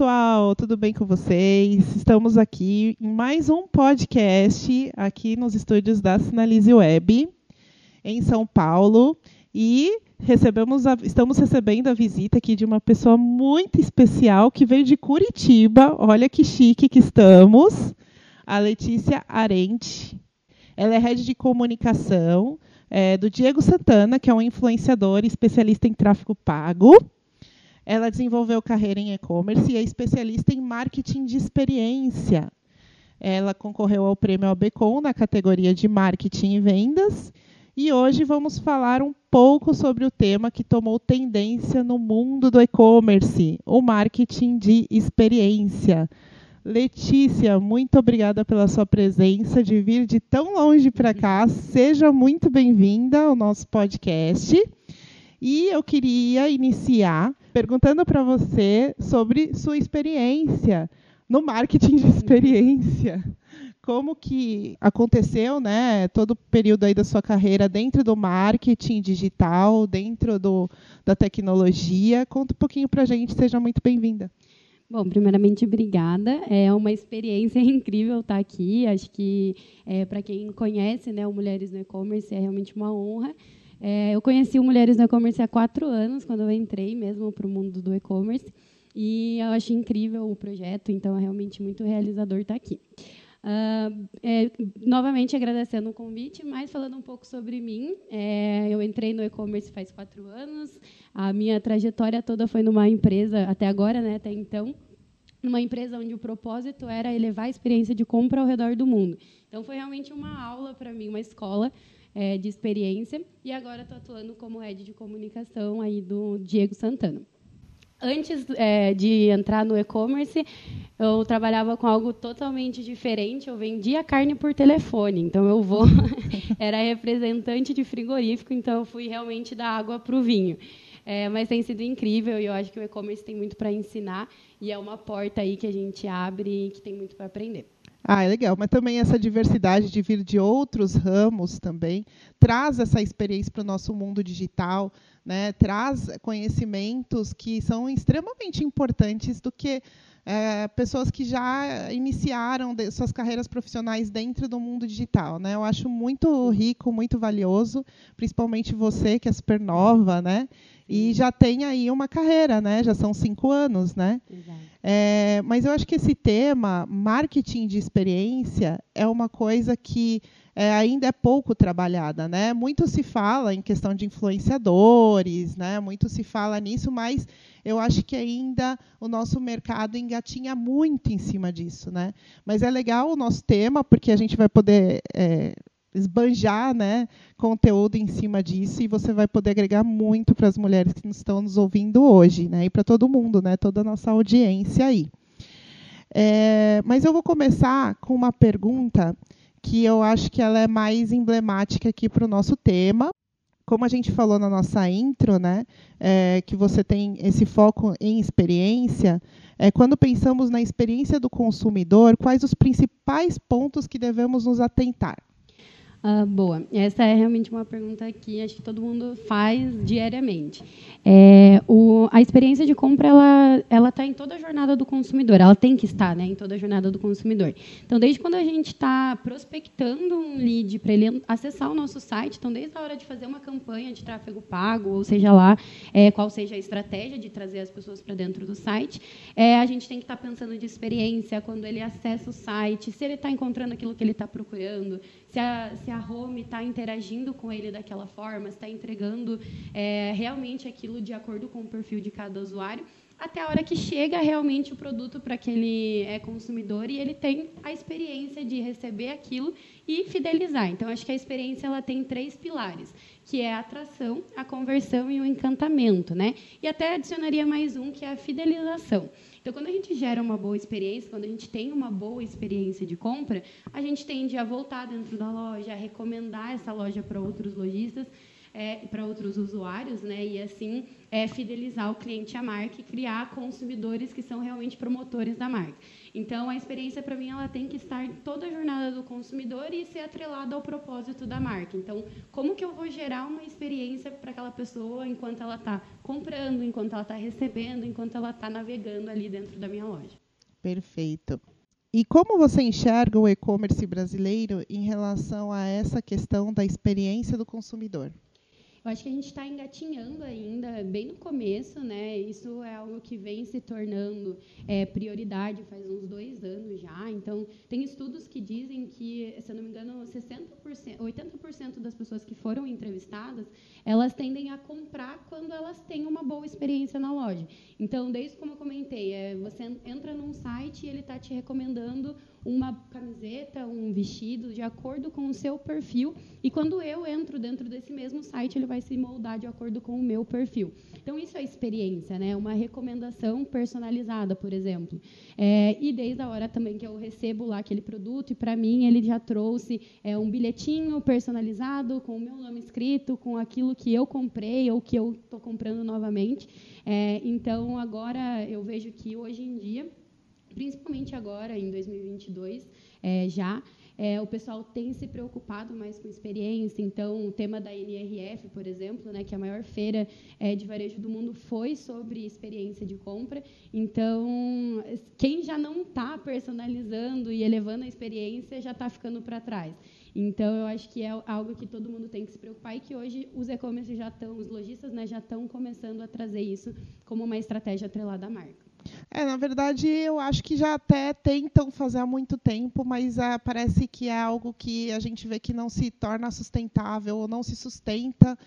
Pessoal, tudo bem com vocês? Estamos aqui em mais um podcast aqui nos estúdios da Sinalize Web, em São Paulo, e recebemos a, estamos recebendo a visita aqui de uma pessoa muito especial que veio de Curitiba. Olha que chique que estamos. A Letícia Arente. Ela é head de comunicação é, do Diego Santana, que é um influenciador especialista em tráfego pago. Ela desenvolveu carreira em e-commerce e é especialista em marketing de experiência. Ela concorreu ao prêmio Albecom na categoria de marketing e vendas. E hoje vamos falar um pouco sobre o tema que tomou tendência no mundo do e-commerce, o marketing de experiência. Letícia, muito obrigada pela sua presença, de vir de tão longe para cá. Seja muito bem-vinda ao nosso podcast. E eu queria iniciar perguntando para você sobre sua experiência no marketing de experiência. Como que aconteceu, né, todo o período aí da sua carreira dentro do marketing digital, dentro do, da tecnologia? Conta um pouquinho para a gente, seja muito bem-vinda. Bom, primeiramente, obrigada. É uma experiência incrível estar aqui. Acho que, é, para quem conhece né, o Mulheres no E-Commerce, é realmente uma honra. É, eu conheci o Mulheres no E-Commerce há quatro anos, quando eu entrei mesmo para o mundo do e-commerce. E eu achei incrível o projeto, então é realmente muito realizador estar aqui. Uh, é, novamente agradecendo o convite, mas falando um pouco sobre mim. É, eu entrei no e-commerce faz quatro anos. A minha trajetória toda foi numa empresa, até agora, né, até então, numa empresa onde o propósito era elevar a experiência de compra ao redor do mundo. Então, foi realmente uma aula para mim, uma escola é, de experiência. E agora estou atuando como head de comunicação aí do Diego Santana. Antes é, de entrar no e-commerce, eu trabalhava com algo totalmente diferente. Eu vendia carne por telefone. Então, eu vou era representante de frigorífico. Então, eu fui realmente da água para o vinho. É, mas tem sido incrível e eu acho que o e-commerce tem muito para ensinar e é uma porta aí que a gente abre e que tem muito para aprender. Ah, é legal. Mas também essa diversidade de vir de outros ramos também traz essa experiência para o nosso mundo digital, né? traz conhecimentos que são extremamente importantes do que é, pessoas que já iniciaram suas carreiras profissionais dentro do mundo digital. Né? Eu acho muito rico, muito valioso, principalmente você, que é super nova, né? e já tem aí uma carreira, né? Já são cinco anos, né? É, mas eu acho que esse tema, marketing de experiência, é uma coisa que é, ainda é pouco trabalhada, né? Muito se fala em questão de influenciadores, né? Muito se fala nisso, mas eu acho que ainda o nosso mercado engatinha muito em cima disso, né? Mas é legal o nosso tema porque a gente vai poder é, esbanjar né, conteúdo em cima disso e você vai poder agregar muito para as mulheres que estão nos ouvindo hoje, né, e para todo mundo, né, toda a nossa audiência aí. É, mas eu vou começar com uma pergunta que eu acho que ela é mais emblemática aqui para o nosso tema. Como a gente falou na nossa intro, né, é, que você tem esse foco em experiência, é, quando pensamos na experiência do consumidor, quais os principais pontos que devemos nos atentar? Ah, boa. Essa é realmente uma pergunta que acho que todo mundo faz diariamente. É, o, a experiência de compra ela ela está em toda a jornada do consumidor. Ela tem que estar, né, em toda a jornada do consumidor. Então, desde quando a gente está prospectando um lead para ele acessar o nosso site, então desde a hora de fazer uma campanha de tráfego pago, ou seja lá é, qual seja a estratégia de trazer as pessoas para dentro do site, é, a gente tem que estar tá pensando de experiência quando ele acessa o site, se ele está encontrando aquilo que ele está procurando, se a, se a home está interagindo com ele daquela forma, está entregando é, realmente aquilo de acordo com o perfil de cada usuário, até a hora que chega realmente o produto para aquele é, consumidor e ele tem a experiência de receber aquilo e fidelizar. Então, acho que a experiência ela tem três pilares, que é a atração, a conversão e o encantamento. Né? E até adicionaria mais um, que é a fidelização. Então, quando a gente gera uma boa experiência, quando a gente tem uma boa experiência de compra, a gente tende a voltar dentro da loja, a recomendar essa loja para outros lojistas. É, para outros usuários, né? E assim é, fidelizar o cliente à marca e criar consumidores que são realmente promotores da marca. Então, a experiência, para mim, ela tem que estar em toda a jornada do consumidor e ser atrelada ao propósito da marca. Então, como que eu vou gerar uma experiência para aquela pessoa enquanto ela está comprando, enquanto ela está recebendo, enquanto ela está navegando ali dentro da minha loja? Perfeito. E como você enxerga o e-commerce brasileiro em relação a essa questão da experiência do consumidor? Eu acho que a gente está engatinhando ainda, bem no começo, né? Isso é algo que vem se tornando é, prioridade faz uns dois anos já. Então, tem estudos que dizem que, se eu não me engano, 60%, 80% das pessoas que foram entrevistadas, elas tendem a comprar quando elas têm uma boa experiência na loja. Então, desde como eu comentei, é, você entra num site e ele está te recomendando uma camiseta, um vestido, de acordo com o seu perfil. E quando eu entro dentro desse mesmo site, ele vai se moldar de acordo com o meu perfil. Então, isso é experiência, né? uma recomendação personalizada, por exemplo. É, e desde a hora também que eu recebo lá aquele produto, e para mim ele já trouxe é, um bilhetinho personalizado, com o meu nome escrito, com aquilo que eu comprei ou que eu estou comprando novamente. É, então, agora eu vejo que hoje em dia principalmente agora, em 2022, é, já, é, o pessoal tem se preocupado mais com experiência. Então, o tema da NRF, por exemplo, né, que é a maior feira é, de varejo do mundo, foi sobre experiência de compra. Então, quem já não está personalizando e elevando a experiência já está ficando para trás. Então, eu acho que é algo que todo mundo tem que se preocupar e que hoje os e-commerce já estão, os lojistas né, já estão começando a trazer isso como uma estratégia atrelada à marca. É, na verdade, eu acho que já até tentam fazer há muito tempo, mas ah, parece que é algo que a gente vê que não se torna sustentável ou não se sustenta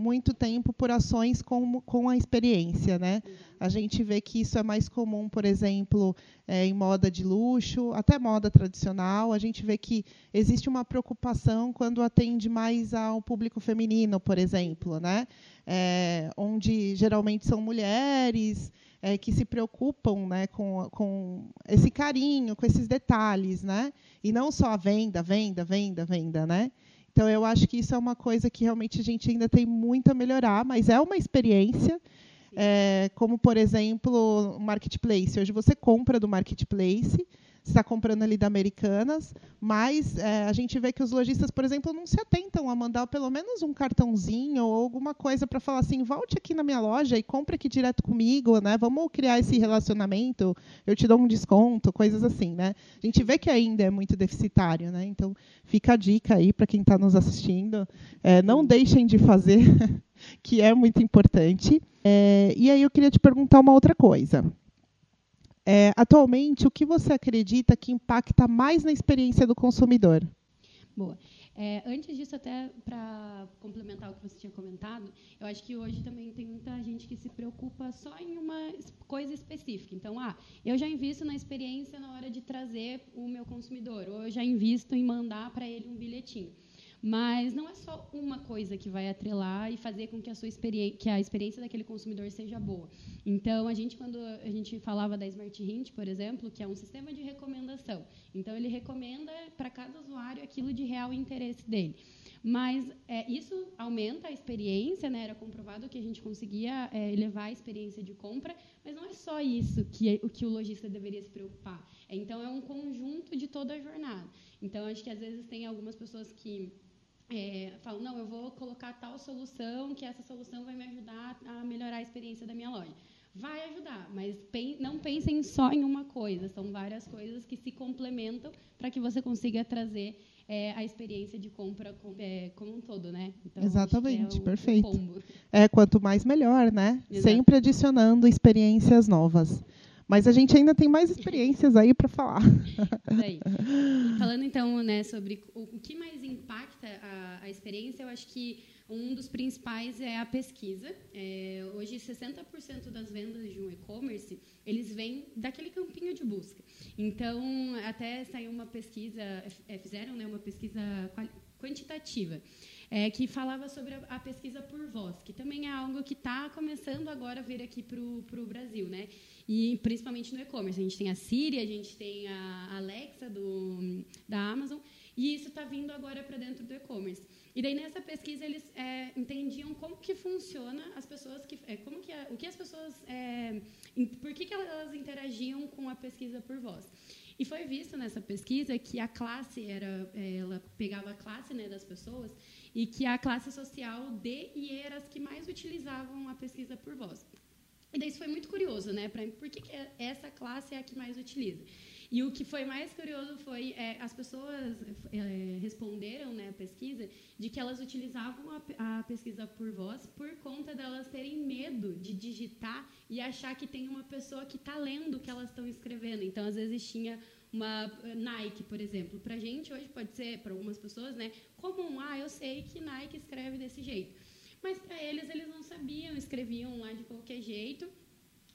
muito tempo por ações com, com a experiência. Né? A gente vê que isso é mais comum, por exemplo, é, em moda de luxo, até moda tradicional. A gente vê que existe uma preocupação quando atende mais ao público feminino, por exemplo, né? É, onde geralmente são mulheres é, que se preocupam né, com, com esse carinho, com esses detalhes, né? E não só a venda, venda, venda, venda, né? Então eu acho que isso é uma coisa que realmente a gente ainda tem muito a melhorar, mas é uma experiência. É, como por exemplo, o marketplace. Hoje você compra do marketplace, está comprando ali da Americanas, mas é, a gente vê que os lojistas, por exemplo, não se atentam a mandar pelo menos um cartãozinho ou alguma coisa para falar assim, volte aqui na minha loja e compre aqui direto comigo, né? Vamos criar esse relacionamento, eu te dou um desconto, coisas assim, né? A gente vê que ainda é muito deficitário, né? Então fica a dica aí para quem está nos assistindo, é, não deixem de fazer, que é muito importante. É, e aí eu queria te perguntar uma outra coisa. É, atualmente, o que você acredita que impacta mais na experiência do consumidor? Boa. É, antes disso, até para complementar o que você tinha comentado, eu acho que hoje também tem muita gente que se preocupa só em uma coisa específica. Então, ah, eu já invisto na experiência na hora de trazer o meu consumidor, ou eu já invisto em mandar para ele um bilhetinho. Mas não é só uma coisa que vai atrelar e fazer com que a sua experiência, que a experiência daquele consumidor seja boa. Então, a gente quando a gente falava da Smart Hint, por exemplo, que é um sistema de recomendação. Então, ele recomenda para cada usuário aquilo de real interesse dele. Mas é, isso aumenta a experiência, né? Era comprovado que a gente conseguia é, elevar a experiência de compra, mas não é só isso que o que o lojista deveria se preocupar. É, então é um conjunto de toda a jornada. Então acho que às vezes tem algumas pessoas que é, falam, não, eu vou colocar tal solução, que essa solução vai me ajudar a melhorar a experiência da minha loja. Vai ajudar, mas não pensem só em uma coisa, são várias coisas que se complementam para que você consiga trazer é, a experiência de compra com, é, como um todo, né? Então, Exatamente, é perfeito. É, quanto mais melhor, né? Exato. Sempre adicionando experiências novas. Mas a gente ainda tem mais experiências aí para falar. Falando então né, sobre o, o que mais impacta a, a, experiência, eu acho que um dos principais é a pesquisa. É, hoje, 60% das vendas de um e-commerce eles vêm daquele campinho de busca. Então, até saiu uma pesquisa, é, fizeram né, uma pesquisa quantitativa é, que falava sobre a, a, pesquisa por voz, que também é algo que está começando agora a vir aqui para o Brasil, né? E principalmente no e-commerce. A gente tem a Siri, a gente tem a Alexa do, da Amazon. E isso está vindo agora para dentro do e-commerce. E daí nessa pesquisa eles é, entendiam como que funciona as pessoas que, é, como que a, o que as pessoas, é, por que, que elas interagiam com a pesquisa por voz. E foi visto nessa pesquisa que a classe era, é, ela pegava a classe né, das pessoas e que a classe social D e E eram as que mais utilizavam a pesquisa por voz. E daí isso foi muito curioso, né? Pra, por que, que essa classe é a que mais utiliza? E o que foi mais curioso foi é, as pessoas é, responderam né, a pesquisa de que elas utilizavam a, a, pesquisa por voz por conta delas terem medo de digitar e achar que tem uma pessoa que está lendo o que elas estão escrevendo. Então, às vezes tinha uma Nike, por exemplo. Para gente hoje pode ser, para algumas pessoas, né, comum. Ah, eu sei que Nike escreve desse jeito. Mas para eles, eles não sabiam, escreviam lá de qualquer jeito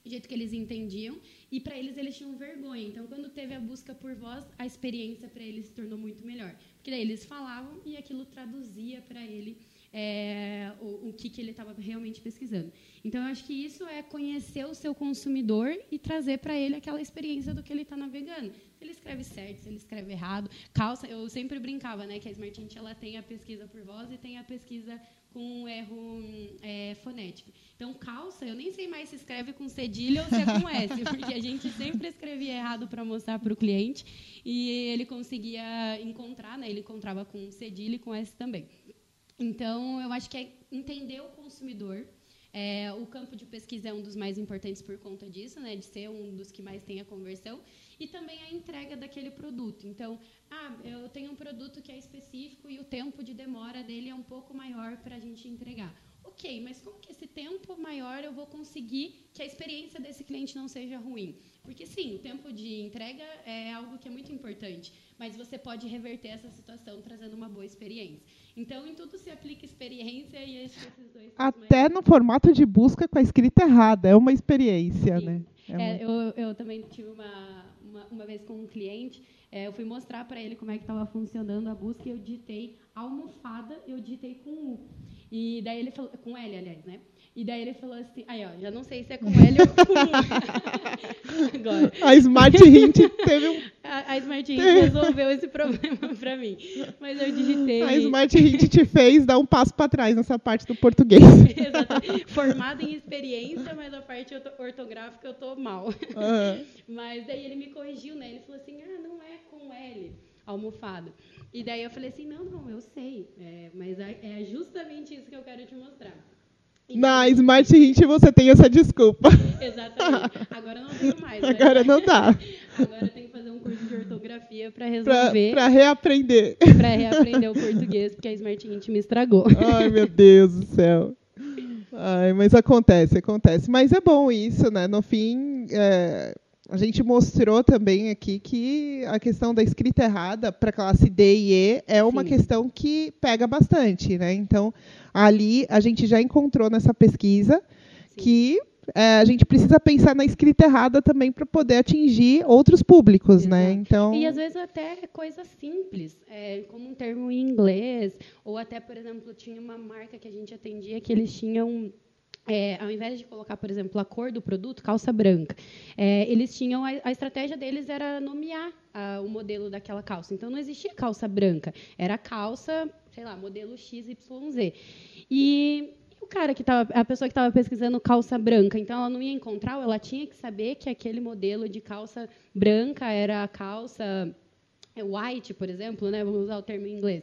do jeito que eles entendiam, e para eles eles tinham vergonha. Então, quando teve a busca por voz, a experiência para eles se tornou muito melhor. Porque daí eles falavam e aquilo traduzia para ele é, o, o, que, que ele estava realmente pesquisando. Então, eu acho que isso é conhecer o seu consumidor e trazer para ele aquela experiência do que ele está navegando. Ele escreve certo, se ele escreve errado. Calça, eu sempre brincava né, que a Smart Int, ela tem a pesquisa por voz e tem a pesquisa com um erro é, fonético. Então, calça, eu nem sei mais se escreve com cedilha ou se é com S, porque a gente sempre escrevia errado para mostrar para o cliente e ele conseguia encontrar, né? ele encontrava com cedilha e com S também. Então, eu acho que é entender o consumidor. É, o campo de pesquisa é um dos mais importantes por conta disso, né, de ser um dos que mais tem a conversão e também a entrega daquele produto. Então, ah, eu tenho um produto que é específico e o tempo de demora dele é um pouco maior para a gente entregar. Ok, mas como que esse tempo maior eu vou conseguir que a experiência desse cliente não seja ruim? Porque sim, o tempo de entrega é algo que é muito importante, mas você pode reverter essa situação trazendo uma boa experiência. Então, em tudo se aplica experiência e esses dois. Até mais... no formato de busca com a escrita errada, é uma experiência, sim. né? É é, eu, eu também tive uma, uma, uma vez com um cliente, é, eu fui mostrar para ele como é que estava funcionando a busca e eu digitei almofada, eu digitei com U. E daí ele falou, com L, aliás, né? E daí ele falou assim, aí ó, já não sei se é com L ou com. Agora. A Smart Hint teve um... A, a Smart Hint resolveu esse problema para mim. Mas eu digitei... A Smart Hint te fez dar um passo para trás nessa parte do português. Exatamente. Formada em experiência, mas a parte ortográfica eu tô mal. Uhum. Mas daí ele me corrigiu, né? Ele falou assim, ah, não é com L, almofado. E daí eu falei assim, não, não, eu sei, é, mas é, é justamente isso que eu quero te mostrar. Na Smart Hint você tem essa desculpa. Exatamente. Agora não tenho mais. Né? Agora não dá. Agora eu tenho que fazer um curso de ortografia para resolver. Para reaprender. Para reaprender o português, porque a Smart Hint me estragou. Ai, meu Deus do céu. Ai, mas acontece, acontece. Mas é bom isso, né? No fim, é, a gente mostrou também aqui que a questão da escrita errada para a classe D e E é uma Sim. questão que pega bastante, né? Então, ali a gente já encontrou nessa pesquisa Sim. que é, a gente precisa pensar na escrita errada também para poder atingir outros públicos, né? Exato. né? Então e às vezes até coisas simples, é, como um termo em inglês ou até, por exemplo, tinha uma marca que a gente atendia que eles tinham é, ao invés de colocar, por exemplo, a cor do produto, calça branca, é, eles tinham a, a, estratégia deles era nomear a, o modelo daquela calça. Então não existia calça branca, era calça, sei lá, modelo XYZ. E o cara que estava, a pessoa que estava pesquisando calça branca, então ela não ia encontrar, ela tinha que saber que aquele modelo de calça branca era a calça white, por exemplo, né? Vamos usar o termo em inglês.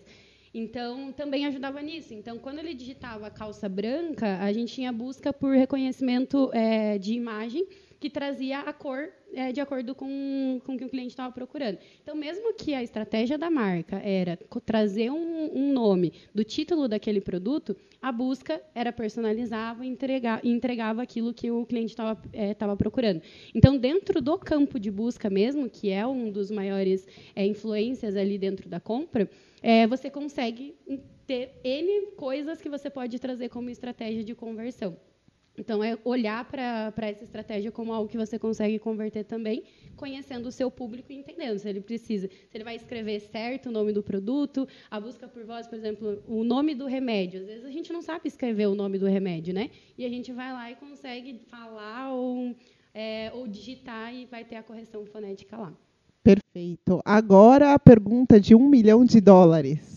Então, também ajudava nisso. Então, quando ele digitava calça branca, a gente tinha busca por reconhecimento é, de imagem que trazia a cor é, de acordo com, com o que o cliente estava procurando. Então, mesmo que a estratégia da marca era trazer um, um nome do título daquele produto, a busca era personalizava e entregava, entregava aquilo que o cliente estava é, procurando. Então, dentro do campo de busca mesmo, que é um dos maiores é, influências ali dentro da compra, é, você consegue ter N coisas que você pode trazer como estratégia de conversão. Então, é olhar para essa estratégia como algo que você consegue converter também, conhecendo o seu público e entendendo se ele precisa, se ele vai escrever certo o nome do produto, a busca por voz, por exemplo, o nome do remédio. Às vezes a gente não sabe escrever o nome do remédio, né? E a gente vai lá e consegue falar ou, é, ou digitar e vai ter a correção fonética lá. Perfeito. Agora a pergunta de um milhão de dólares.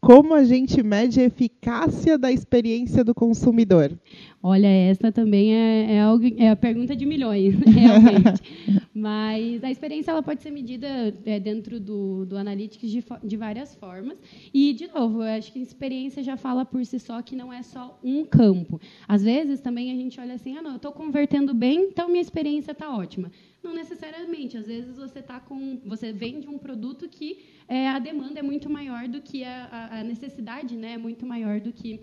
Como a gente mede a eficácia da experiência do consumidor? Olha, essa também é, é, algo, é a pergunta de milhões, realmente. Mas a experiência ela pode ser medida é, dentro do, do Analytics de, de, várias formas. E, de novo, eu acho que a experiência já fala por si só que não é só um campo. Às vezes, também a gente olha assim, ah, não, eu estou convertendo bem, então minha experiência está ótima. Não necessariamente. Às vezes, você, tá com, você vende um produto que é, a demanda é muito maior do que a, a necessidade, né, é muito maior do que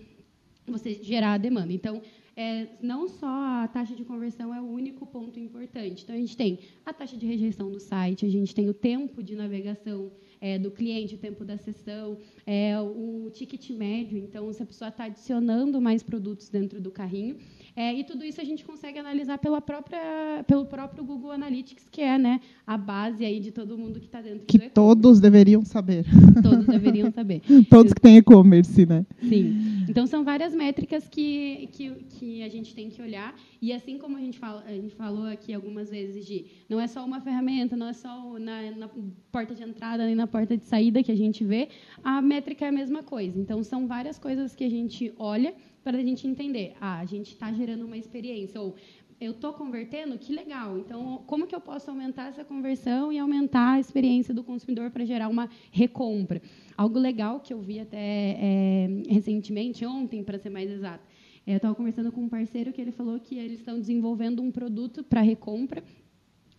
você gerar a demanda. Então, é, não só a taxa de conversão é o único ponto importante. Então, a gente tem a taxa de rejeição do site, a gente tem o tempo de navegação é, do cliente, o tempo da sessão, é, o ticket médio. Então, se a pessoa está adicionando mais produtos dentro do carrinho. É, e tudo isso a gente consegue analisar pela própria, pelo próprio Google Analytics, que é né, a base aí de todo mundo que está dentro que do todos deveriam saber. Todos deveriam saber. todos que têm e-commerce, né? Sim. Então, são várias métricas que, que, que a gente tem que olhar. E assim como a gente, fala, a gente falou aqui algumas vezes de não é só uma ferramenta, não é só na, na porta de entrada nem na porta de saída que a gente vê, a métrica é a mesma coisa. Então, são várias coisas que a gente olha para a gente entender, ah, a gente está gerando uma experiência, ou eu estou convertendo, que legal. Então, como que eu posso aumentar essa conversão e aumentar a experiência do consumidor para gerar uma recompra? Algo legal que eu vi até é, recentemente, ontem, para ser mais exato. É, eu estava conversando com um parceiro que ele falou que eles estão desenvolvendo um produto para recompra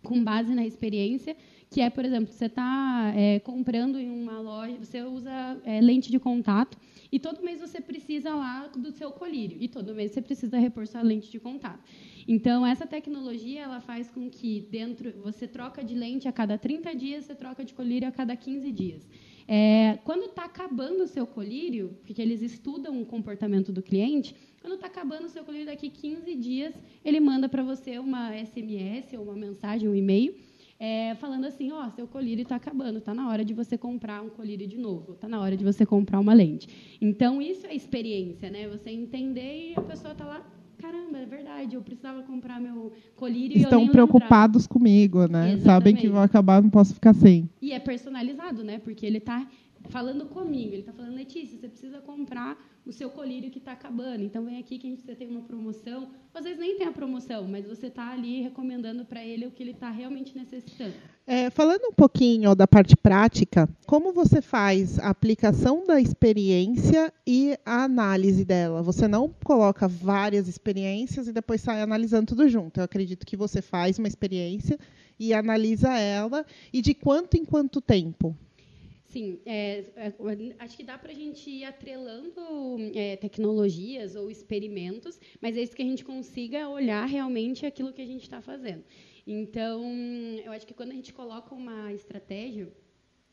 com base na experiência, que é, por exemplo, você está é, comprando em uma loja, você usa é, lente de contato, e todo mês você precisa lá do seu colírio. E todo mês você precisa repor sua lente de contato. Então, essa tecnologia ela faz com que dentro você troca de lente a cada 30 dias, você troca de colírio a cada 15 dias. É, quando está acabando o seu colírio, porque eles estudam o comportamento do cliente, quando está acabando o seu colírio daqui 15 dias, ele manda para você uma SMS ou uma mensagem, um e-mail, é, falando assim, ó, oh, seu colírio está acabando, está na hora de você comprar um colírio de novo, está na hora de você comprar uma lente. Então, isso é experiência, né? Você entender e a pessoa está lá, caramba, é verdade, eu precisava comprar meu colírio Estão preocupados comigo, né? Exatamente. Sabem que vão acabar, não posso ficar sem. E é personalizado, né? Porque ele está falando comigo, ele está falando, Letícia, você precisa comprar o seu colírio que está acabando. Então vem aqui que a gente você tem uma promoção. Às vezes nem tem a promoção, mas você está ali recomendando para ele o que ele está realmente necessitando. É, falando um pouquinho da parte prática, como você faz a aplicação da experiência e a análise dela? Você não coloca várias experiências e depois sai analisando tudo junto. Eu acredito que você faz uma experiência e analisa ela. E de quanto em quanto tempo? Sim, é, é, acho que dá para a gente ir atrelando é, tecnologias ou experimentos, mas é isso que a gente consiga olhar realmente aquilo que a gente está fazendo. Então, eu acho que quando a gente coloca uma estratégia,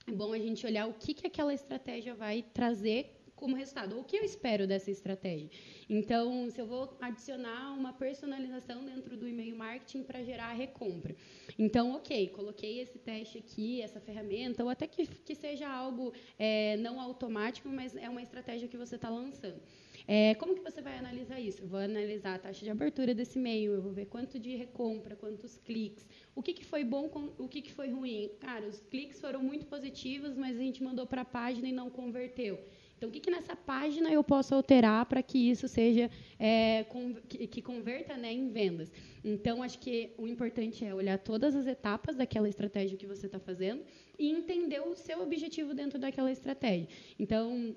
é bom a gente olhar o que, que aquela estratégia vai trazer como resultado, o que eu espero dessa estratégia. Então, se eu vou adicionar uma personalização dentro do e-mail marketing para gerar recompra. Então, ok, coloquei esse teste aqui, essa ferramenta, ou até que, que seja algo é, não automático, mas é uma estratégia que você está lançando. É, como que você vai analisar isso? Eu vou analisar a taxa de abertura desse e-mail, eu vou ver quanto de recompra, quantos cliques, o que, que foi bom, o que, que foi ruim. Cara, os cliques foram muito positivos, mas a gente mandou para a página e não converteu. Então, o que, que nessa página eu posso alterar para que isso seja é, com, que, que, converta né, em vendas? Então, acho que o importante é olhar todas as etapas daquela estratégia que você está fazendo e entender o seu objetivo dentro daquela estratégia. Então,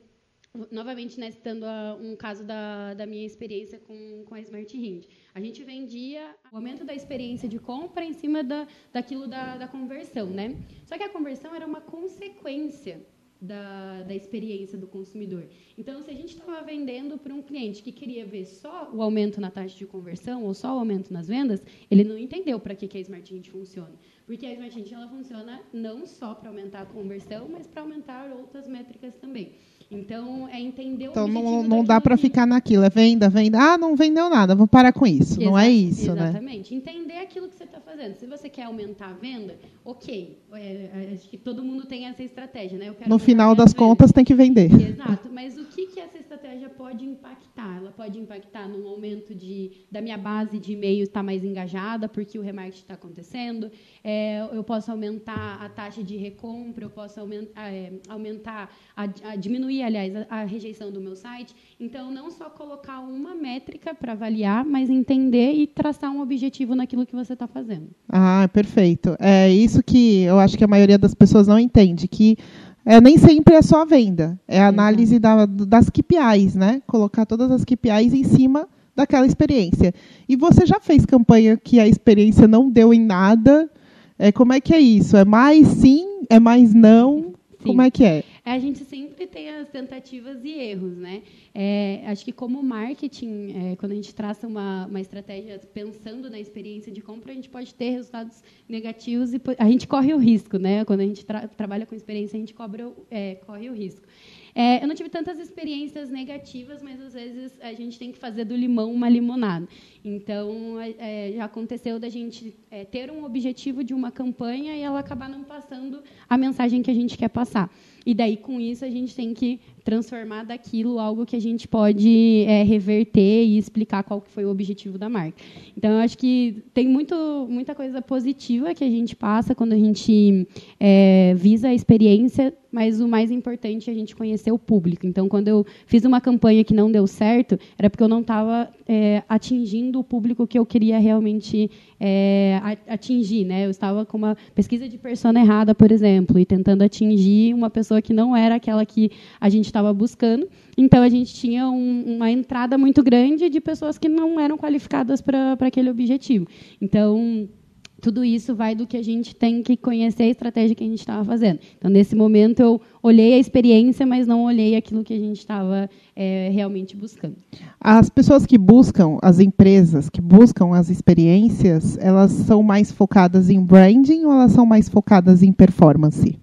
novamente, né, citando a, um caso da, da minha experiência com, com a Smart Hint. A gente vendia o aumento da experiência de compra em cima da, daquilo da, da conversão, né? Só que a conversão era uma consequência da, da experiência do consumidor. Então, se a gente estava vendendo para um cliente que queria ver só o aumento na taxa de conversão ou só o aumento nas vendas, ele não entendeu para que, que a Smart funciona. Porque a Smart ela funciona não só para aumentar a conversão, mas para aumentar outras métricas também. Então, é entender o Então, não, não dá para ficar naquilo. É venda, venda. Ah, não vendeu nada, vou parar com isso. não é isso, exatamente. né? Exatamente. Entender aquilo que você está fazendo. Se você quer aumentar a venda, ok. É, é, acho que todo mundo tem essa estratégia, né? no final das contas tem que vender. Exato, mas o que, que essa estratégia pode impactar? Ela pode impactar no aumento de, da minha base de e-mail estar mais engajada, porque o remarketing está acontecendo. É, eu posso aumentar a taxa de recompra, eu posso aumentar, é, aumentar a, a, diminuir, aliás, a, a, rejeição do meu site. Então, não só colocar uma métrica para avaliar, mas entender e traçar um objetivo naquilo que você está fazendo. Ah, perfeito. É isso que eu acho que a maioria das pessoas não entende, que é, nem sempre é só a venda, é a análise da, das KPIs, né? Colocar todas as KPIs em cima daquela experiência. E você já fez campanha que a experiência não deu em nada? É, como é que é isso? É mais sim? É mais não? Sim. Como é que é? A gente sempre tem as tentativas e erros, né? É, acho que como marketing, é, quando a gente traça uma, uma estratégia pensando na experiência de compra, a gente pode ter resultados negativos e a gente corre o risco, né? Quando a gente tra trabalha com experiência, a gente cobra, é, corre o risco. É, eu não tive tantas experiências negativas, mas às vezes a gente tem que fazer do limão uma limonada. Então, é, já aconteceu da gente é, ter um objetivo de uma campanha e ela acabar não passando a mensagem que a gente quer passar. E daí, com isso, a gente tem que transformar daquilo algo que a gente pode é, reverter e explicar qual foi o objetivo da marca. Então, eu acho que tem muito, muita coisa positiva que a gente passa quando a gente é, visa a experiência, mas o mais importante é a gente conhecer o público. Então, quando eu fiz uma campanha que não deu certo, era porque eu não estava é, atingindo o público que eu queria realmente é, atingir. Né? Eu estava com uma pesquisa de persona errada, por exemplo, e tentando atingir uma pessoa que não era aquela que a gente estava buscando. Então, a gente tinha um, uma entrada muito grande de pessoas que não eram qualificadas para aquele objetivo. Então, tudo isso vai do que a gente tem que conhecer a estratégia que a gente estava fazendo. Então, nesse momento, eu olhei a experiência, mas não olhei aquilo que a gente estava é, realmente buscando. As pessoas que buscam, as empresas que buscam as experiências, elas são mais focadas em branding ou elas são mais focadas em performance?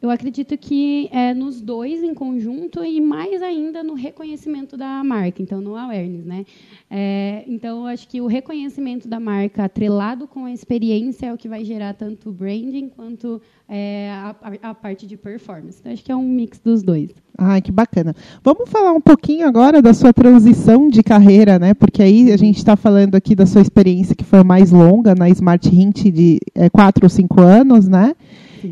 Eu acredito que é nos dois em conjunto e mais ainda no reconhecimento da marca, então no awareness, né? É, então, eu acho que o reconhecimento da marca atrelado com a experiência é o que vai gerar tanto o branding quanto é, a, a, parte de performance. Então, acho que é um mix dos dois. Ai, que bacana. Vamos falar um pouquinho agora da sua transição de carreira, né? Porque aí a gente está falando aqui da sua experiência que foi mais longa na Smart Hint de é, quatro ou cinco anos, né?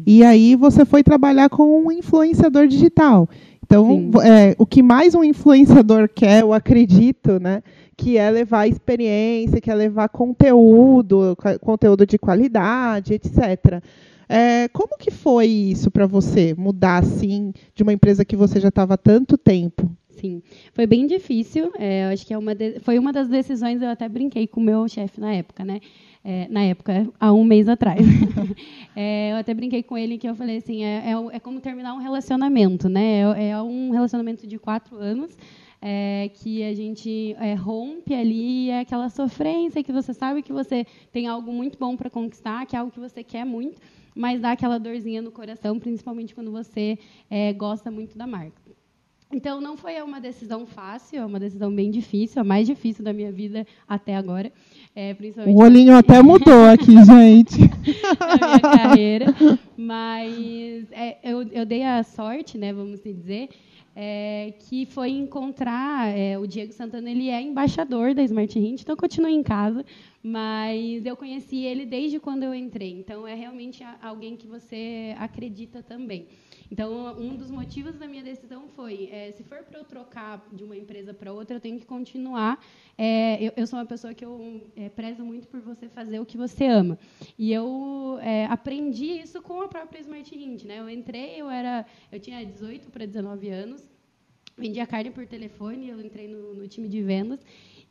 E aí você foi trabalhar com um influenciador digital. Então, é, o que mais um influenciador quer, eu acredito, né, que é levar experiência, que é levar conteúdo, conteúdo de qualidade, etc. É, como que foi isso para você, mudar assim de uma empresa que você já estava há tanto tempo? Sim, foi bem difícil. É, acho que é uma de, foi uma das decisões. Eu até brinquei com o meu chefe na época, né? É, na época, há um mês atrás. é, eu até brinquei com ele que eu falei assim, é, é, é como terminar um relacionamento, né? É, é um relacionamento de quatro anos é, que a gente rompe ali é aquela sofrência que você sabe que você tem algo muito bom para conquistar, que é algo que você quer muito, mas dá aquela dorzinha no coração, principalmente quando você gosta muito da marca. Então, não foi uma decisão fácil, é uma decisão bem difícil, a mais difícil da minha vida até agora. É, o olhinho até mudou aqui, gente. na minha carreira. Mas é, eu, eu dei a sorte, né, vamos dizer, é, que foi encontrar é, o Diego Santana. Ele é embaixador da Smart Hint, então continua em casa, mas eu conheci ele desde quando eu entrei. Então, é realmente alguém que você acredita também. Então, um dos motivos da minha decisão foi, é, se for para eu trocar de uma empresa para outra, eu tenho que continuar. É, eu, eu, sou uma pessoa que eu é, prezo muito por você fazer o que você ama. E eu é, aprendi isso com a própria Smart Hint. Né? Eu entrei, eu era, eu tinha 18 para 19 anos, vendia carne por telefone, eu entrei no, no time de vendas.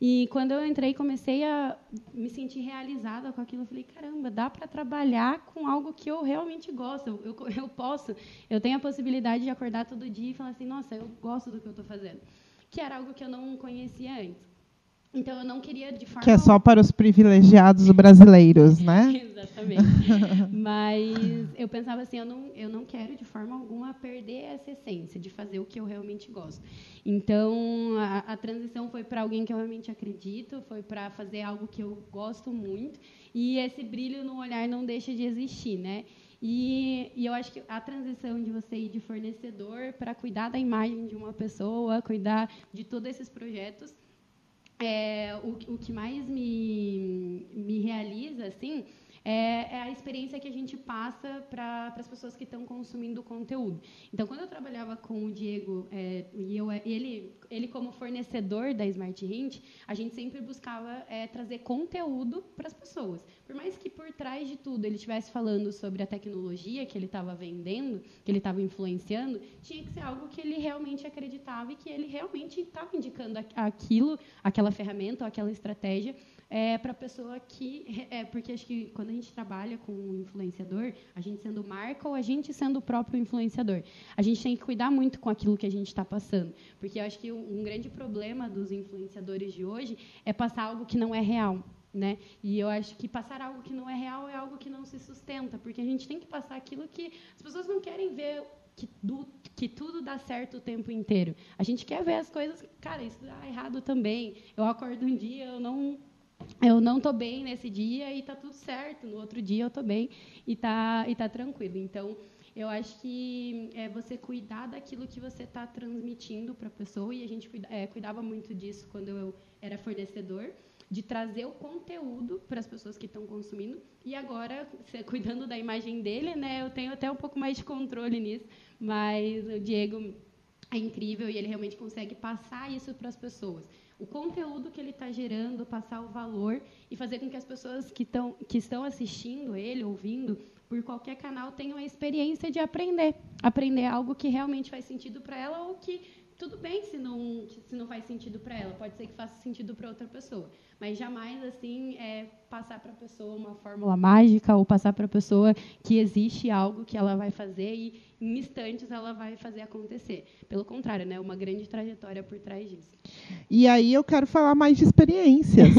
E quando eu entrei, comecei a me sentir realizada com aquilo. Eu falei, caramba, dá para trabalhar com algo que eu realmente gosto. Eu, eu, posso, eu tenho a possibilidade de acordar todo dia e falar assim, nossa, eu gosto do que eu estou fazendo. Que era algo que eu não conhecia antes. Então eu não queria de forma que é só para os privilegiados brasileiros, né? Exatamente. Mas eu pensava assim, eu não, eu não quero de forma alguma perder essa essência de fazer o que eu realmente gosto. Então a, a transição foi para alguém que eu realmente acredito, foi para fazer algo que eu gosto muito e esse brilho no olhar não deixa de existir, né? E, e, eu acho que a transição de você ir de fornecedor para cuidar da imagem de uma pessoa, cuidar de todos esses projetos, é, o, o que mais me, me realiza, assim, é, é, a experiência que a gente passa para as pessoas que estão consumindo o conteúdo. Então, quando eu trabalhava com o Diego é, e eu, ele, ele como fornecedor da Smart Hint, a gente sempre buscava é, trazer conteúdo para as pessoas. Por mais que por trás de tudo ele estivesse falando sobre a tecnologia que ele estava vendendo, que ele estava influenciando, tinha que ser algo que ele realmente acreditava e que ele realmente estava indicando aquilo, aquela ferramenta ou aquela estratégia é, para a pessoa que. É, porque acho que quando a gente trabalha com um influenciador, a gente sendo marca ou a gente sendo o próprio influenciador, a gente tem que cuidar muito com aquilo que a gente está passando. Porque eu acho que um, grande problema dos influenciadores de hoje é passar algo que não é real. Né? E eu acho que passar algo que não é real é algo que não se sustenta, porque a gente tem que passar aquilo que as pessoas não querem ver que, do, que tudo dá certo o tempo inteiro. A gente quer ver as coisas, cara, isso dá errado também. Eu acordo um dia, eu não eu não estou bem nesse dia e está tudo certo. No outro dia eu estou bem e está e tá tranquilo. Então, eu acho que é você cuidar daquilo que você está transmitindo para a pessoa e a gente cuida, é, cuidava muito disso quando eu era fornecedor de trazer o conteúdo para as pessoas que estão consumindo e agora cuidando da imagem dele, né? Eu tenho até um pouco mais de controle nisso, mas o Diego é incrível e ele realmente consegue passar isso para as pessoas o conteúdo que ele está gerando, passar o valor e fazer com que as pessoas que, tão, que estão assistindo ele, ouvindo, por qualquer canal, tenham a experiência de aprender. Aprender algo que realmente faz sentido para ela ou que tudo bem se não, se não faz sentido para ela, pode ser que faça sentido para outra pessoa. Mas jamais, assim, é passar para a pessoa uma fórmula mágica ou passar para a pessoa que existe algo que ela vai fazer e, em instantes, ela vai fazer acontecer. Pelo contrário, né? Uma grande trajetória por trás disso. E aí eu quero falar mais de experiências.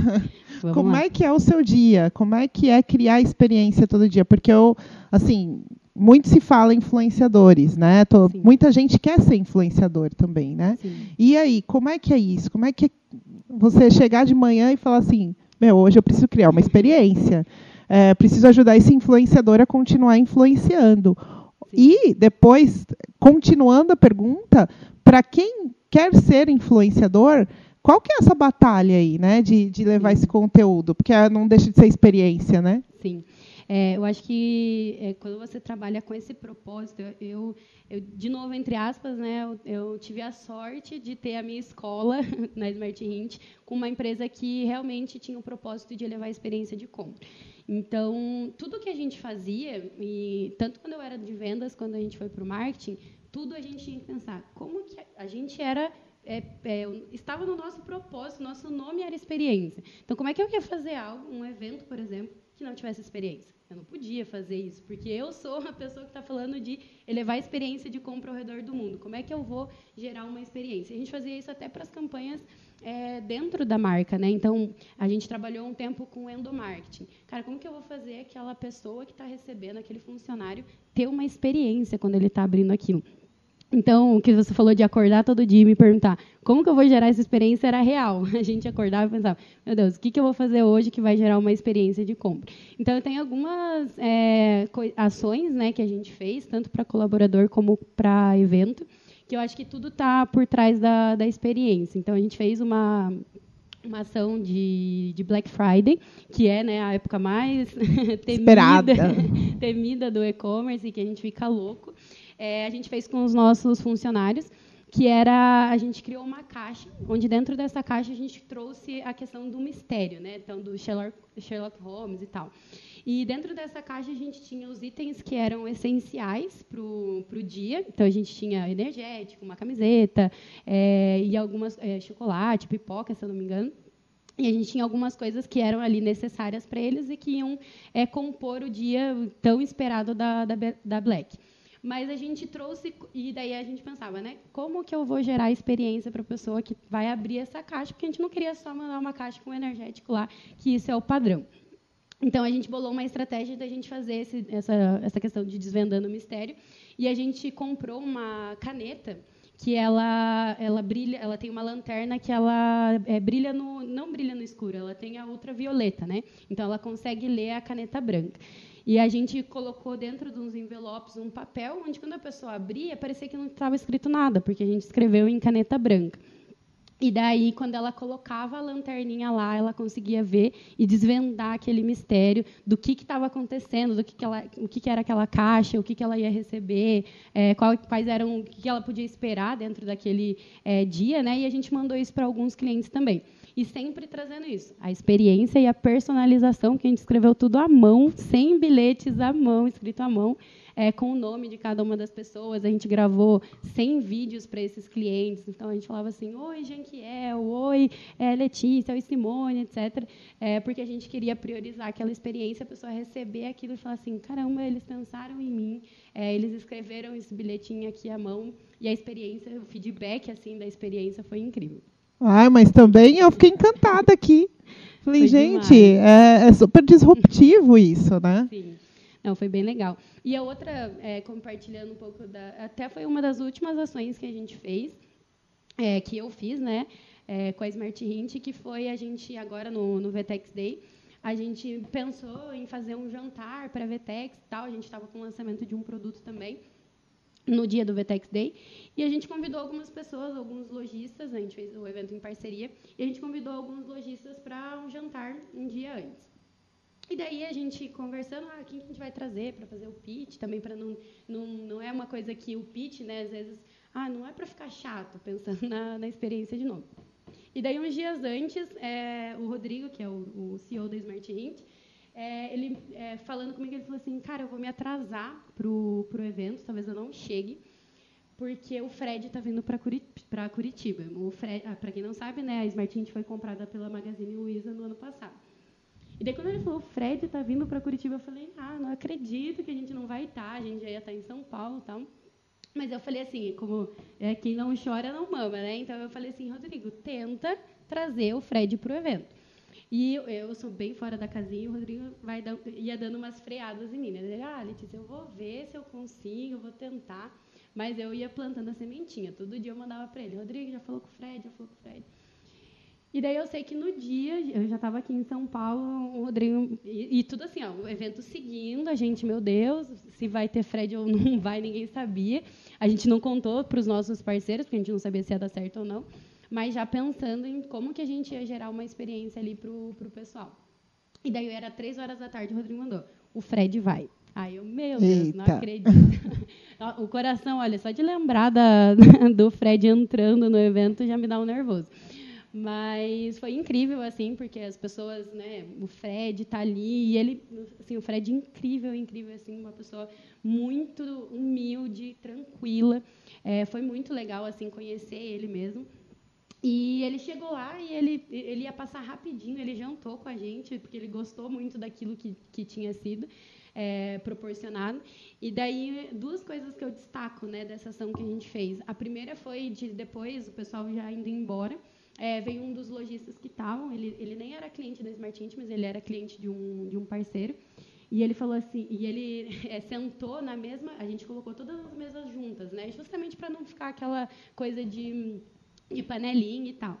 Como lá. é que é o seu dia? Como é que é criar experiência todo dia? Porque eu, assim, muito se fala influenciadores, né? Tô, muita gente quer ser influenciador também, né? Sim. E aí, como é que é isso? Como é que é você chegar de manhã e falar assim, meu, hoje eu preciso criar uma experiência, é, preciso ajudar esse influenciador a continuar influenciando. Sim. E depois, continuando a pergunta, para quem quer ser influenciador, qual que é essa batalha aí, né, de, de levar esse conteúdo? Porque não deixa de ser experiência, né? Sim. É, eu acho que é, quando você trabalha com esse propósito, eu, eu, de novo, entre aspas, né, eu, eu, tive a sorte de ter a minha escola na Smart Hint com uma empresa que realmente tinha o propósito de levar a experiência de compra. Então, tudo que a gente fazia, e tanto quando eu era de vendas, quando a gente foi para o marketing, tudo a gente tinha que pensar como que a gente era é, é, estava no nosso propósito, nosso nome era experiência. Então, como é que eu ia fazer algo, um evento, por exemplo, que não tivesse experiência? Eu não podia fazer isso, porque eu sou a pessoa que está falando de elevar a experiência de compra ao redor do mundo. Como é que eu vou gerar uma experiência? A gente fazia isso até para as campanhas é, dentro da marca, né? Então, a gente trabalhou um tempo com endomarketing. Cara, como que eu vou fazer aquela pessoa que está recebendo, aquele funcionário, ter uma experiência quando ele está abrindo aquilo? Então, o que você falou de acordar todo dia e me perguntar como que eu vou gerar essa experiência era real. A gente acordava e pensava, meu Deus, o que, que eu vou fazer hoje que vai gerar uma experiência de compra? Então, eu tenho algumas é, ações né, que a gente fez, tanto para colaborador como para evento, que eu acho que tudo está por trás da, da experiência. Então, a gente fez uma, uma ação de, de Black Friday, que é né, a época mais temida, temida do e-commerce, que a gente fica louco é, a gente fez com os nossos funcionários, que era a gente criou uma caixa, onde dentro dessa caixa a gente trouxe a questão do mistério, né? Então do Sherlock, Holmes e tal. E dentro dessa caixa a gente tinha os itens que eram essenciais para o dia. Então a gente tinha energético, uma camiseta é, e algumas é, chocolate, pipoca, se eu não me engano. E a gente tinha algumas coisas que eram ali necessárias para eles e que iam é, compor o dia tão esperado da, da, da Black. Mas a gente trouxe e daí a gente pensava, né? Como que eu vou gerar experiência para a pessoa que vai abrir essa caixa? Porque a gente não queria só mandar uma caixa com energético lá, que isso é o padrão. Então a gente bolou uma estratégia da gente fazer esse, essa, essa questão de desvendando o mistério e a gente comprou uma caneta que ela ela brilha, ela tem uma lanterna que ela é, brilha no não brilha no escuro, ela tem a ultravioleta, né? Então ela consegue ler a caneta branca. E a gente colocou dentro de uns envelopes um papel onde quando a pessoa abria parecia que não estava escrito nada, porque a gente escreveu em caneta branca. E daí, quando ela colocava a lanterninha lá, ela conseguia ver e desvendar aquele mistério do que estava acontecendo, do que, que ela, o que, que, era aquela caixa, o que, que ela ia receber, é, qual, quais eram, o que ela podia esperar dentro daquele é, dia, né? E a gente mandou isso para alguns clientes também. E sempre trazendo isso, a experiência e a personalização, que a gente escreveu tudo à mão, sem bilhetes à mão, escrito à mão é, com o nome de cada uma das pessoas. A gente gravou 100 vídeos para esses clientes. Então, a gente falava assim, oi, Janquiel, oi, é, Letícia, oi, Simone, etc. É, porque a gente queria priorizar aquela experiência, a pessoa receber aquilo e falar assim, caramba, eles pensaram em mim, é, eles escreveram esse bilhetinho aqui à mão, e a experiência, o feedback assim da experiência foi incrível. Ah, mas também eu fiquei encantada aqui. Falei, foi gente, é, é, super disruptivo isso, né? Sim. Não, foi bem legal. E a outra, é, compartilhando um pouco da. Até foi uma das últimas ações que a gente fez, é, que eu fiz, né, é, com a Smart Hint, que foi a gente, agora no, no VTEX Day, a gente pensou em fazer um jantar para a VTEX e tal. A gente estava com o lançamento de um produto também no dia do VTEX Day. E a gente convidou algumas pessoas, alguns lojistas, a gente fez o evento em parceria, e a gente convidou alguns lojistas para um jantar um dia antes. E daí a gente conversando, ah, quem que a gente vai trazer para fazer o pitch, também para não, não não é uma coisa que o pitch, né, às vezes, ah, não é para ficar chato, pensando na, na experiência de novo. E daí uns dias antes, é, o Rodrigo, que é o, o CEO da Smart Hint, é, ele é, falando comigo, ele falou assim, cara, eu vou me atrasar pro pro evento, talvez eu não chegue, porque o Fred está vindo para Curitiba. Curitiba. Ah, para quem não sabe, né, a Smart Hint foi comprada pela Magazine Luiza no ano passado. E daí, quando ele falou, o Fred está vindo para Curitiba, eu falei, ah, não acredito que a gente não vai estar, tá, a gente já ia estar tá em São Paulo tal. Mas eu falei assim, como é, quem não chora não mama, né? Então eu falei assim, Rodrigo, tenta trazer o Fred para o evento. E eu, eu, sou bem fora da casinha, e o Rodrigo vai dar, ia dando umas freadas em mim. Né? Ele, ah, Letícia, eu vou ver se eu consigo, eu vou tentar. Mas eu ia plantando a sementinha. Todo dia eu mandava para ele, Rodrigo, já falou com o Fred, já falou com o Fred. E daí eu sei que no dia, eu já estava aqui em São Paulo, o Rodrigo. E, e, tudo assim, ó, o evento seguindo, a gente, meu Deus, se vai ter Fred ou não vai, ninguém sabia. A gente não contou para os nossos parceiros, porque a gente não sabia se ia dar certo ou não. Mas já pensando em como que a gente ia gerar uma experiência ali para o pessoal. E daí era três horas da tarde, o Rodrigo mandou: o Fred vai. Aí eu, meu Deus, Eita. não acredito. o coração, olha, só de lembrar da, do Fred entrando no evento já me dá um nervoso. Mas foi incrível, assim, porque as pessoas, né, o Fred está ali, e ele, assim, o Fred incrível, incrível, assim, uma pessoa muito humilde, tranquila. É, foi muito legal, assim, conhecer ele mesmo. E ele chegou lá e ele, ele ia passar rapidinho, ele jantou com a gente, porque ele gostou muito daquilo que, que tinha sido é, proporcionado. E daí, duas coisas que eu destaco né, dessa ação que a gente fez. A primeira foi de depois, o pessoal já indo embora, é, veio um dos lojistas que estavam, ele, ele nem era cliente da Smart Int, mas ele era cliente de um, de um parceiro. E ele falou assim, e ele é, sentou na mesma, a gente colocou todas as mesas juntas, né? Justamente para não ficar aquela coisa de, de panelinha e tal.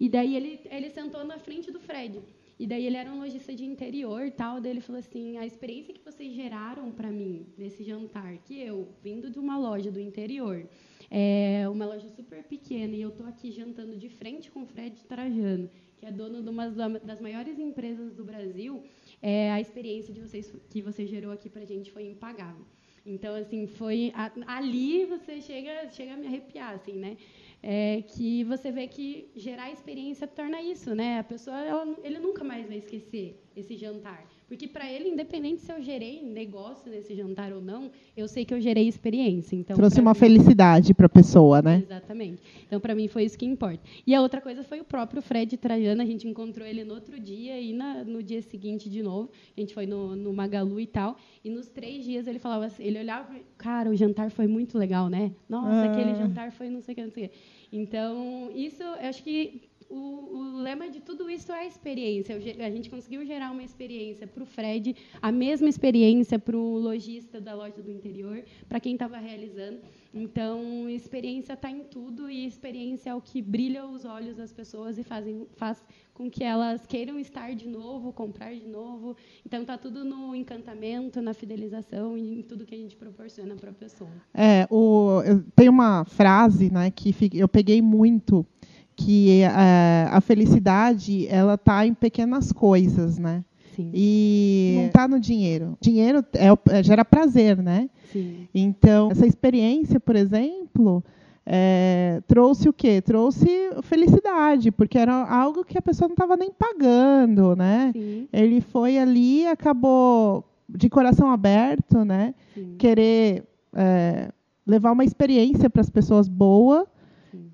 E daí ele, ele sentou na frente do Fred. E daí ele era um lojista de interior e tal, daí ele falou assim, a experiência que vocês geraram para mim nesse jantar, que eu, vindo de uma loja do interior, é uma loja super pequena e eu estou aqui jantando de frente com o Fred Trajano, que é dono de uma das maiores empresas do Brasil. É, a experiência de vocês que você gerou aqui para a gente foi impagável. Então, assim, foi ali você chega, chega a me arrepiar, assim, né? É, que você vê que gerar experiência torna isso, né? A pessoa, ela, ele nunca mais vai esquecer esse jantar, Porque para ele, independente se eu gerei negócio nesse jantar ou não, eu sei que eu gerei experiência. Então, Trouxe uma mim, felicidade para a pessoa, né? Exatamente. Então, para mim, foi isso que importa. E a outra coisa foi o próprio Fred Trajano. A gente encontrou ele no outro dia e na, no dia seguinte de novo. A gente foi no, no Magalu e tal. E nos três dias ele falava assim, ele olhava, cara, o jantar foi muito legal, né? Nossa, ah. aquele jantar foi não sei o que, não sei o que. Então, isso, eu acho que o, o, lema de tudo isso é a experiência. A gente conseguiu gerar uma experiência para o Fred, a mesma experiência para o lojista da loja do interior, para quem estava realizando. Então, experiência está em tudo e experiência é o que brilha os olhos das pessoas e fazem, faz com que elas queiram estar de novo, comprar de novo. Então, está tudo no encantamento, na fidelização e em tudo que a gente proporciona para a pessoa. É, o, tem uma frase né, que eu peguei muito que a, a felicidade ela está em pequenas coisas, né? Sim. E não está no dinheiro. Dinheiro é, é, gera prazer, né? Sim. Então, essa experiência, por exemplo, é, trouxe o quê? Trouxe felicidade, porque era algo que a pessoa não estava nem pagando, né? Sim. Ele foi ali, acabou de coração aberto, né? Sim. Querer é, levar uma experiência para as pessoas boa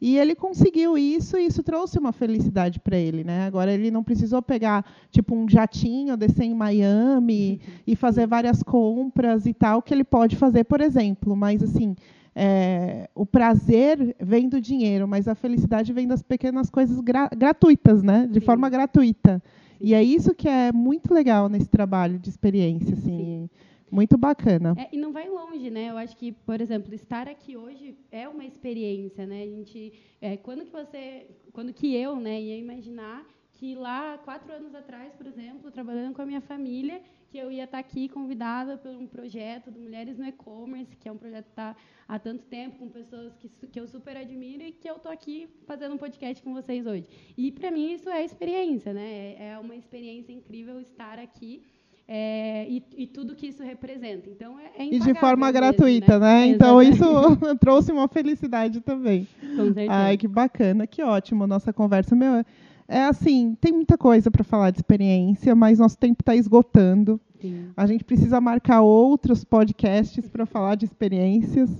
e ele conseguiu isso e isso trouxe uma felicidade para ele, né? Agora ele não precisou pegar tipo um jatinho, descer em Miami uhum. e fazer várias compras e tal que ele pode fazer, por exemplo. Mas assim, é, o prazer vem do dinheiro, mas a felicidade vem das pequenas coisas gra gratuitas, né? De Sim. forma gratuita. E é isso que é muito legal nesse trabalho de experiência, assim. Sim. Muito bacana. É, e não vai longe, né? Eu acho que, por exemplo, estar aqui hoje é uma experiência, né? A gente, é, quando que você, quando que eu, né, ia imaginar que lá quatro anos atrás, por exemplo, trabalhando com a minha família, que eu ia estar aqui convidada por um projeto do Mulheres no E-commerce, que é um projeto que está há tanto tempo com pessoas que, que eu super admiro e que eu estou aqui fazendo um podcast com vocês hoje. E para mim isso é experiência, né? É, é uma experiência incrível estar aqui é, e, e, tudo que isso representa. Então, é, é E de forma mesmo, gratuita, né? né? Então, isso trouxe uma felicidade também. Com certeza. Ai, que bacana, que ótimo nossa conversa. Meu, é assim, tem muita coisa para falar de experiência, mas nosso tempo está esgotando. Sim. A gente precisa marcar outros podcasts para falar de experiências.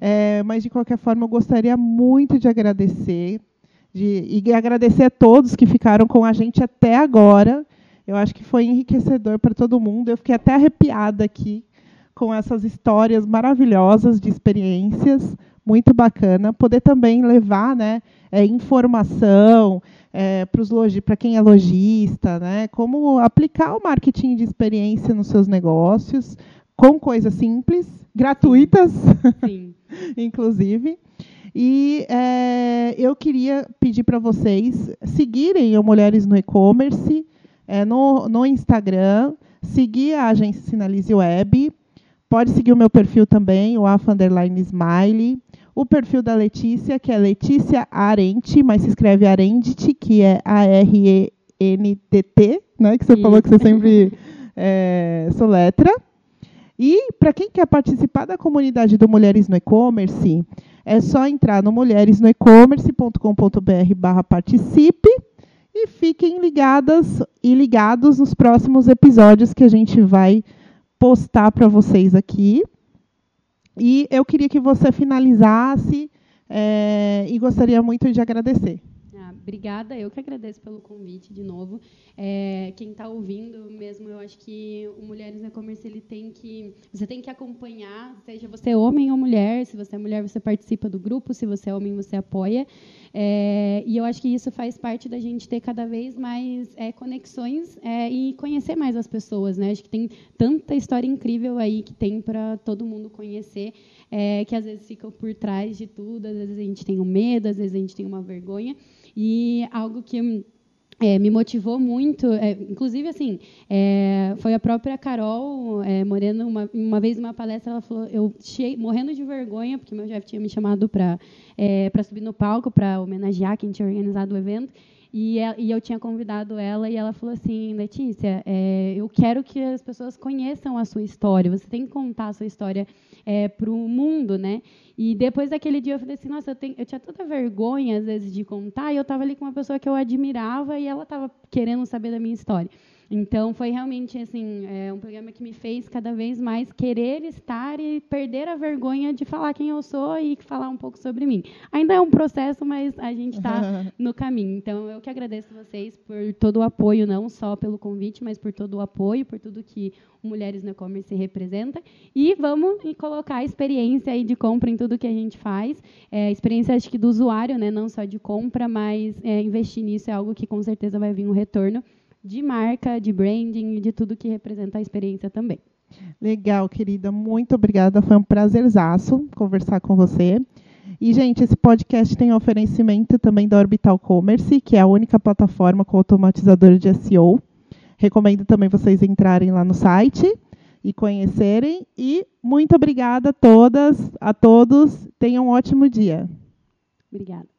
É, mas, de qualquer forma, eu gostaria muito de agradecer. De, e agradecer a todos que ficaram com a gente até agora. Eu acho que foi enriquecedor para todo mundo. Eu fiquei até arrepiada aqui com essas histórias maravilhosas de experiências, muito bacana. Poder também levar né, é, informação é, para quem é lojista, né, como aplicar o marketing de experiência nos seus negócios, com coisas simples, gratuitas, Sim. inclusive. E é, eu queria pedir para vocês seguirem o Mulheres no E-Commerce é, no, no Instagram, seguir a agência Sinalize Web. Pode seguir o meu perfil também, o AFA Smiley. O perfil da Letícia, que é Letícia Arente, mas se escreve Arendit, que é A-R-E-N-T-T, né, que você falou que você sempre é, soletra. E para quem quer participar da comunidade do Mulheres no E-Commerce, é só entrar no mulheresnoecommerce.com.br barra participe e fiquem ligadas e ligados nos próximos episódios que a gente vai postar para vocês aqui. E eu queria que você finalizasse é, e gostaria muito de agradecer. Obrigada, eu que agradeço pelo convite de novo. É, quem está ouvindo mesmo, eu acho que o Mulheres no E-Commerce ele tem que, você tem que acompanhar, seja você homem ou mulher. Se você é mulher, você participa do grupo. Se você é homem, você apoia. É, e eu acho que isso faz parte da gente ter cada vez mais é, conexões é, e conhecer mais as pessoas. Né? Acho que tem tanta história incrível aí que tem para todo mundo conhecer, é, que às vezes ficam por trás de tudo, às vezes a gente tem um medo, às vezes a gente tem uma vergonha. E algo que é, me motivou muito, é, inclusive assim, é, foi a própria Carol é, Moreno, uma, uma vez numa palestra, ela falou, eu cheguei, morrendo de vergonha, porque meu chefe tinha me chamado para é, para subir no palco, para homenagear quem tinha organizado o evento, e, e, eu tinha convidado ela e ela falou assim, Letícia, é, eu quero que as pessoas conheçam a sua história. Você tem que contar a sua história é, para o mundo, né? E depois daquele dia eu falei assim, nossa, eu, tenho, eu tinha tanta vergonha às vezes de contar, e eu estava ali com uma pessoa que eu admirava e ela estava querendo saber da minha história. Então, foi realmente assim, é um programa que me fez cada vez mais querer estar e perder a vergonha de falar quem eu sou e falar um pouco sobre mim. Ainda é um processo, mas a gente está no caminho. Então, eu que agradeço vocês por todo o apoio, não só pelo convite, mas por todo o apoio, por tudo que Mulheres no E-Commerce representa. E vamos colocar a experiência aí de compra em tudo que a gente faz. É, experiência, acho que, do usuário, né? não só de compra, mas é, investir nisso é algo que com certeza vai vir um retorno de marca, de branding, de tudo que representa a experiência também. Legal, querida. Muito obrigada. Foi um prazerzaço conversar com você. E, gente, esse podcast tem oferecimento também da Orbital Commerce, que é a única plataforma com automatizador de SEO. Recomendo também vocês entrarem lá no site e conhecerem. E muito obrigada a todas, a todos. Tenham um ótimo dia. Obrigada.